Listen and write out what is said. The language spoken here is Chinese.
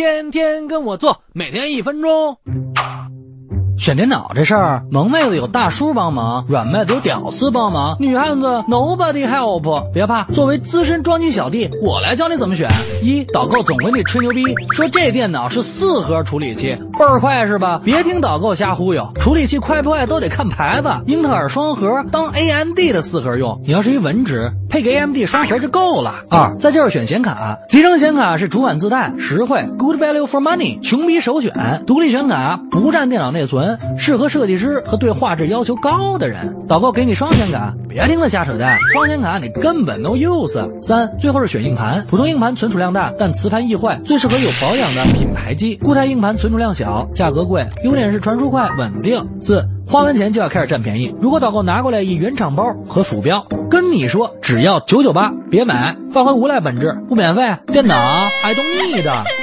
天天跟我做，每天一分钟。选电脑这事儿，萌妹子有大叔帮忙，软妹子有屌丝帮忙，女汉子 nobody help。别怕，作为资深装机小弟，我来教你怎么选。一导购总给你吹牛逼，说这电脑是四核处理器，倍儿快是吧？别听导购瞎忽悠，处理器快不快都得看牌子。英特尔双核当 AMD 的四核用，你要是一文职，配个 AMD 双核就够了。二再就是选显卡，集成显卡是主板自带，实惠，good value for money，穷逼首选。独立显卡不占电脑内存。适合设计师和对画质要求高的人。导购给你双显卡，别听他瞎扯淡，双显卡你根本 no use。三，最后是选硬盘，普通硬盘存储量大，但磁盘易坏，最适合有保养的品牌机。固态硬盘存储量小，价格贵，优点是传输快、稳定。四，花完钱就要开始占便宜。如果导购拿过来一原厂包和鼠标，你说只要九九八，别买，发挥无赖本质，不免费。电脑 I don't need。